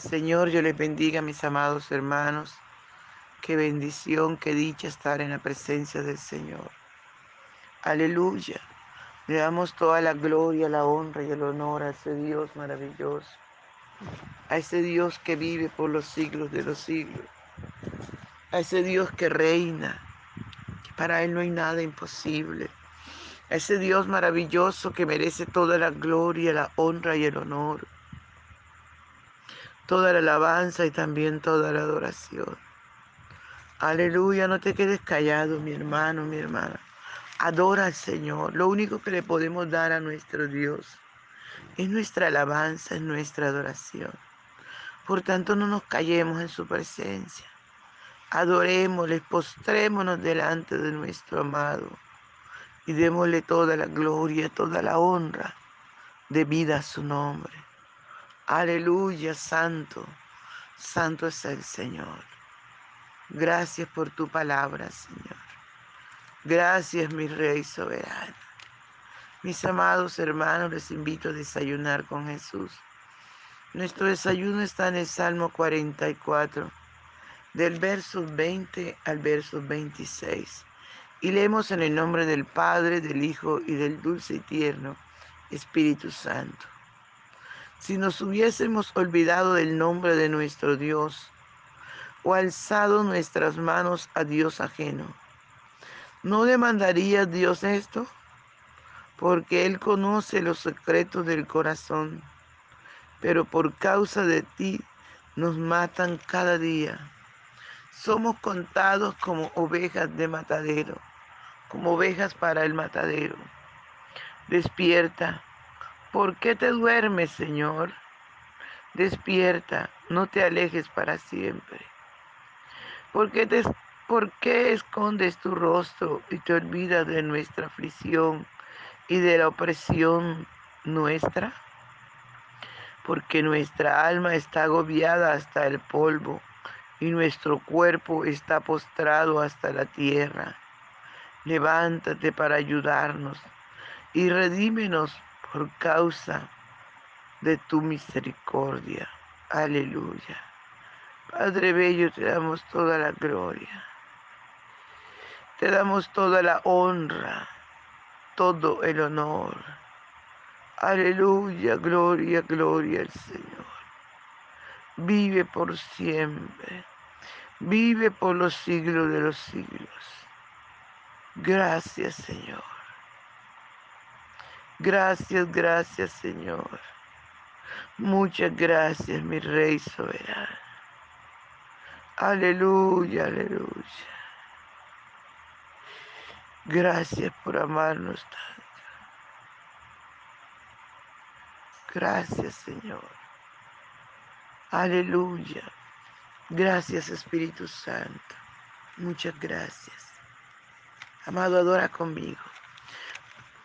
Señor, yo les bendiga, mis amados hermanos. Qué bendición, qué dicha estar en la presencia del Señor. Aleluya. Le damos toda la gloria, la honra y el honor a ese Dios maravilloso. A ese Dios que vive por los siglos de los siglos. A ese Dios que reina, que para Él no hay nada imposible. A ese Dios maravilloso que merece toda la gloria, la honra y el honor toda la alabanza y también toda la adoración. Aleluya, no te quedes callado, mi hermano, mi hermana. Adora al Señor. Lo único que le podemos dar a nuestro Dios es nuestra alabanza, es nuestra adoración. Por tanto, no nos callemos en su presencia. Adorémosle, postrémonos delante de nuestro amado y démosle toda la gloria, toda la honra de vida a su nombre. Aleluya, santo, santo es el Señor. Gracias por tu palabra, Señor. Gracias, mi Rey soberano. Mis amados hermanos, les invito a desayunar con Jesús. Nuestro desayuno está en el Salmo 44, del verso 20 al verso 26. Y leemos en el nombre del Padre, del Hijo y del dulce y tierno Espíritu Santo si nos hubiésemos olvidado del nombre de nuestro Dios o alzado nuestras manos a Dios ajeno. ¿No demandaría Dios esto? Porque Él conoce los secretos del corazón, pero por causa de ti nos matan cada día. Somos contados como ovejas de matadero, como ovejas para el matadero. Despierta ¿Por qué te duermes, Señor? Despierta, no te alejes para siempre. ¿Por qué, te, ¿Por qué escondes tu rostro y te olvidas de nuestra aflicción y de la opresión nuestra? Porque nuestra alma está agobiada hasta el polvo y nuestro cuerpo está postrado hasta la tierra. Levántate para ayudarnos y redímenos por causa de tu misericordia. Aleluya. Padre Bello, te damos toda la gloria. Te damos toda la honra, todo el honor. Aleluya, gloria, gloria al Señor. Vive por siempre. Vive por los siglos de los siglos. Gracias, Señor. Gracias, gracias Señor. Muchas gracias, mi Rey soberano. Aleluya, aleluya. Gracias por amarnos tanto. Gracias, Señor. Aleluya. Gracias, Espíritu Santo. Muchas gracias. Amado, adora conmigo.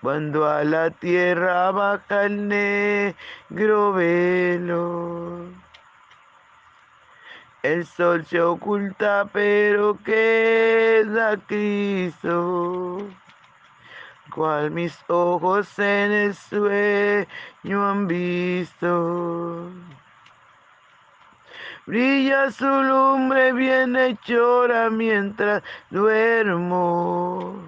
cuando a la tierra baja el negro velo. El sol se oculta, pero queda Cristo, cual mis ojos en el sueño han visto. Brilla su lumbre bien hechora mientras duermo.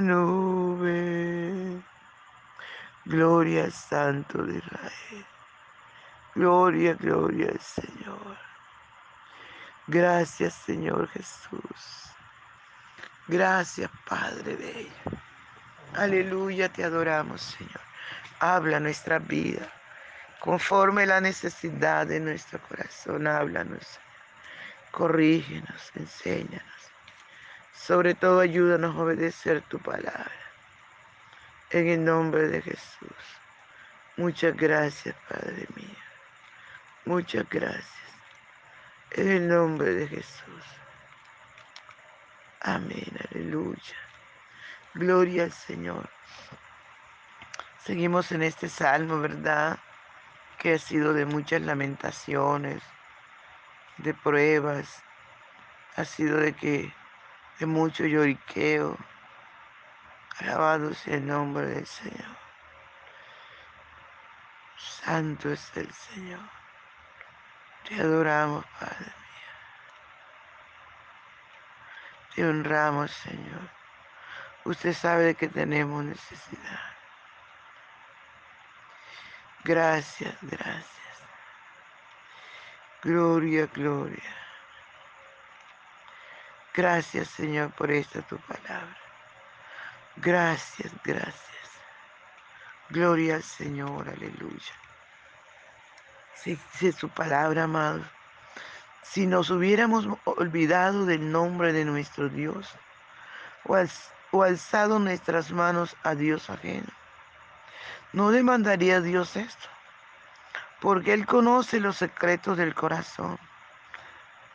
nube. Gloria al Santo de Israel. Gloria, gloria al Señor. Gracias Señor Jesús. Gracias Padre Bello. Aleluya, te adoramos Señor. Habla nuestra vida conforme la necesidad de nuestro corazón. Háblanos, corrígenos, enséñanos. Sobre todo ayúdanos a obedecer tu palabra. En el nombre de Jesús. Muchas gracias, Padre mío. Muchas gracias. En el nombre de Jesús. Amén, aleluya. Gloria al Señor. Seguimos en este salmo, ¿verdad? Que ha sido de muchas lamentaciones, de pruebas, ha sido de que de mucho lloriqueo. Alabado sea el nombre del Señor. Santo es el Señor. Te adoramos, Padre mío. Te honramos, Señor. Usted sabe que tenemos necesidad. Gracias, gracias. Gloria, gloria. Gracias, Señor, por esta tu palabra. Gracias, gracias. Gloria al Señor, aleluya dice su palabra, amado, si nos hubiéramos olvidado del nombre de nuestro Dios o, alzado nuestras manos a Dios ajeno, no demandaría Dios esto, porque Él conoce los secretos del corazón,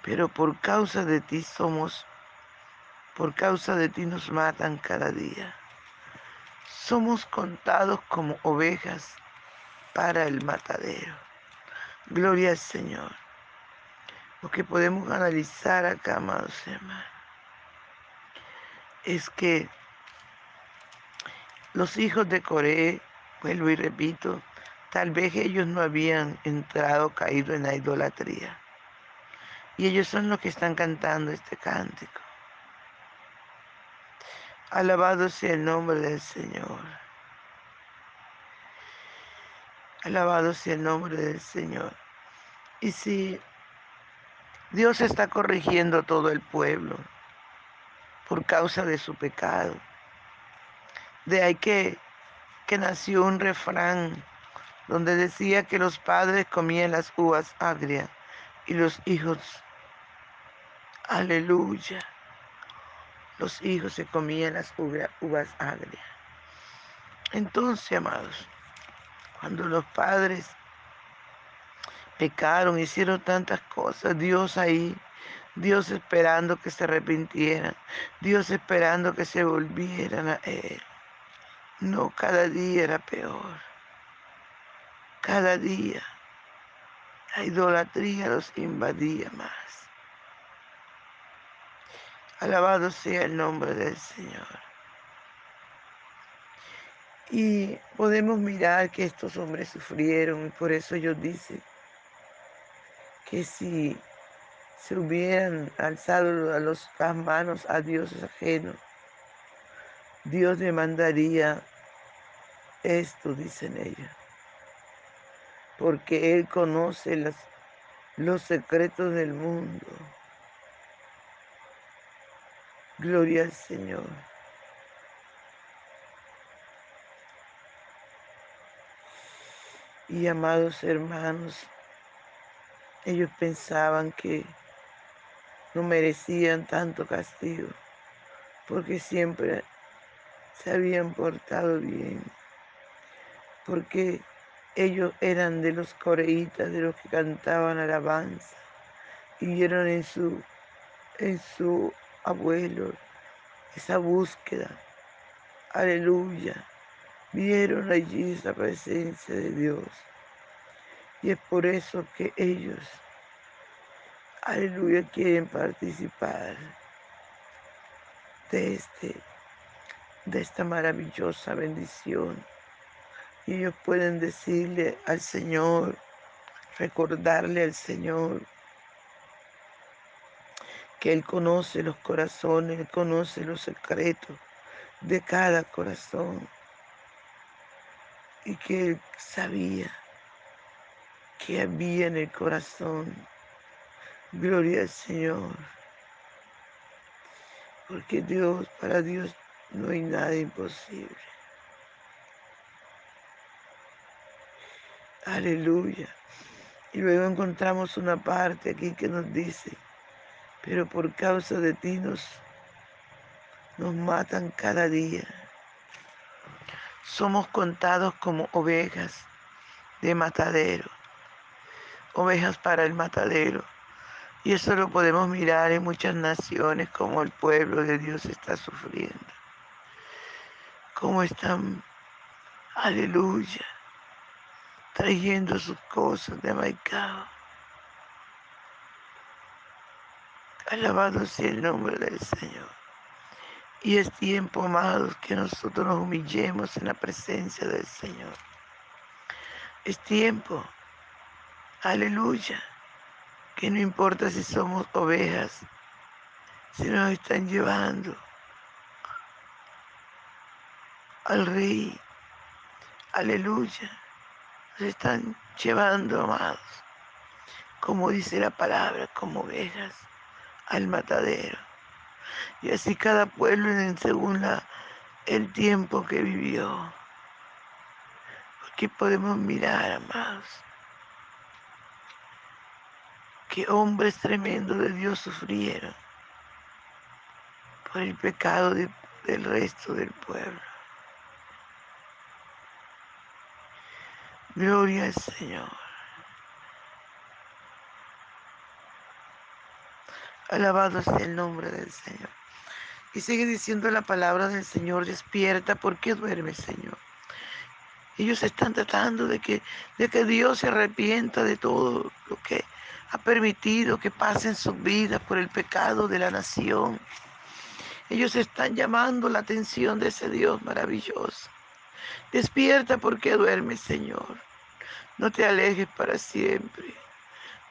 pero por causa de ti somos, por causa de ti nos matan cada día. Somos contados como ovejas para el matadero. Gloria al Señor. Lo que podemos analizar acá, amados hermanos, es que los hijos de Coré, vuelvo y repito, tal vez ellos no habían entrado, caído en la idolatría. Y ellos son los que están cantando este cántico. Alabado sea el nombre del Señor. Alabado sea el nombre del Señor. Y si Dios está corrigiendo todo el pueblo por causa de su pecado, de ahí que, que nació un refrán donde decía que los padres comían las uvas agrias y los hijos, aleluya, los hijos se comían las uvas agrias. Entonces, amados, cuando los padres pecaron, hicieron tantas cosas, Dios ahí, Dios esperando que se arrepintieran, Dios esperando que se volvieran a Él. No, cada día era peor. Cada día la idolatría los invadía más. Alabado sea el nombre del Señor. Y podemos mirar que estos hombres sufrieron y por eso ellos dicen que si se hubieran alzado a las manos a dioses ajenos, Dios me mandaría esto, dicen ellos, porque Él conoce los secretos del mundo. Gloria al Señor. Y amados hermanos, ellos pensaban que no merecían tanto castigo, porque siempre se habían portado bien, porque ellos eran de los coreitas, de los que cantaban alabanza, y vieron en su, en su abuelo esa búsqueda, aleluya, vieron allí esa presencia de Dios. Y es por eso que ellos, aleluya, quieren participar de, este, de esta maravillosa bendición. Ellos pueden decirle al Señor, recordarle al Señor que Él conoce los corazones, Él conoce los secretos de cada corazón y que Él sabía que había en el corazón. Gloria al Señor. Porque Dios, para Dios no hay nada imposible. Aleluya. Y luego encontramos una parte aquí que nos dice, pero por causa de ti nos, nos matan cada día. Somos contados como ovejas de matadero, ovejas para el matadero. Y eso lo podemos mirar en muchas naciones, como el pueblo de Dios está sufriendo. Cómo están, aleluya, trayendo sus cosas de mercado. Alabado sea el nombre del Señor. Y es tiempo, amados, que nosotros nos humillemos en la presencia del Señor. Es tiempo, aleluya, que no importa si somos ovejas, si nos están llevando al Rey, aleluya, están llevando, amados, como dice la palabra, como ovejas al matadero. Y así cada pueblo según la, el tiempo que vivió. Porque podemos mirar, amados, que hombres tremendos de Dios sufrieron por el pecado del resto del pueblo. Gloria al Señor. Alabado sea el nombre del Señor. Y sigue diciendo la palabra del Señor, despierta, ¿por qué duermes, Señor? Ellos están tratando de que, de que Dios se arrepienta de todo lo que ha permitido que pasen sus vidas por el pecado de la nación. Ellos están llamando la atención de ese Dios maravilloso. Despierta porque duermes, Señor. No te alejes para siempre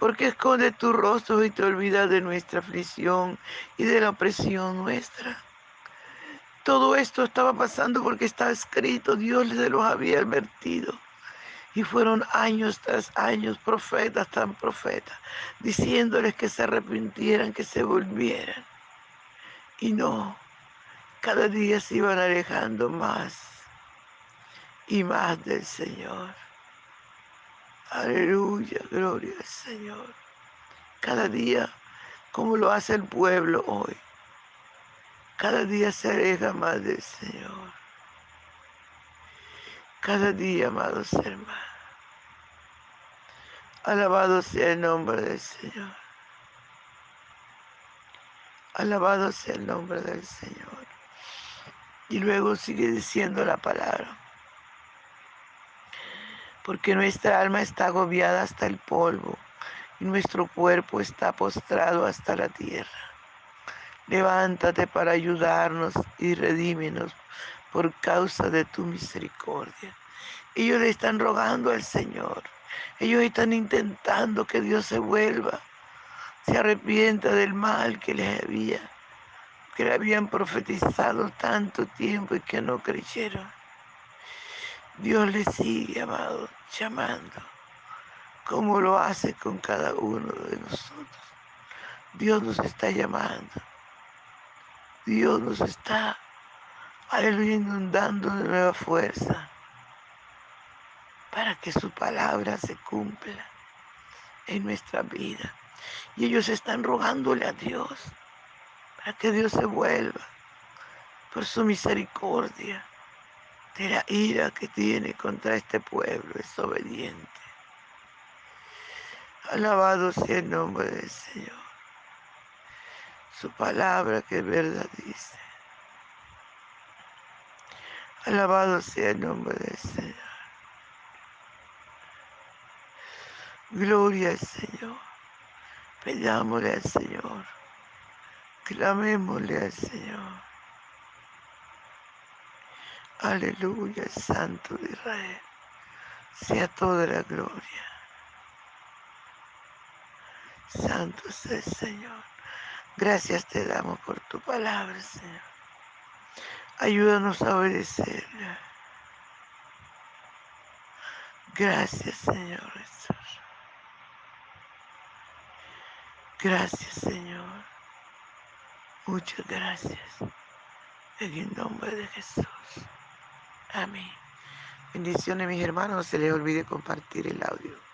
porque esconde tu rostro y te olvidas de nuestra aflicción y de la opresión nuestra. Todo esto estaba pasando porque está escrito, Dios les los había advertido. Y fueron años tras años, profetas tras profetas, diciéndoles que se arrepintieran, que se volvieran. Y no, cada día se iban alejando más y más del Señor. Aleluya, gloria al Señor. Cada día, como lo hace el pueblo hoy, cada día se aleja más del Señor. Cada día, amados hermanos. Alabado sea el nombre del Señor. Alabado sea el nombre del Señor. Y luego sigue diciendo la palabra porque nuestra alma está agobiada hasta el polvo y nuestro cuerpo está postrado hasta la tierra. Levántate para ayudarnos y redímenos por causa de tu misericordia. Ellos le están rogando al Señor. Ellos están intentando que Dios se vuelva, se arrepienta del mal que les había, que le habían profetizado tanto tiempo y que no creyeron. Dios le sigue, amado, llamando, como lo hace con cada uno de nosotros. Dios nos está llamando. Dios nos está, aleluya, inundando de nueva fuerza para que su palabra se cumpla en nuestra vida. Y ellos están rogándole a Dios para que Dios se vuelva por su misericordia de la ira que tiene contra este pueblo es obediente. Alabado sea el nombre del Señor. Su palabra que es verdad dice. Alabado sea el nombre del Señor. Gloria al Señor. Pedámosle al Señor. Clamémosle al Señor. Aleluya, Santo de Israel. Sea toda la gloria. Santo es el Señor. Gracias te damos por tu palabra, Señor. Ayúdanos a obedecerla. Gracias, Señor Jesús. Gracias, Señor. Muchas gracias. En el nombre de Jesús. Amén. Bendiciones mis hermanos, no se les olvide compartir el audio.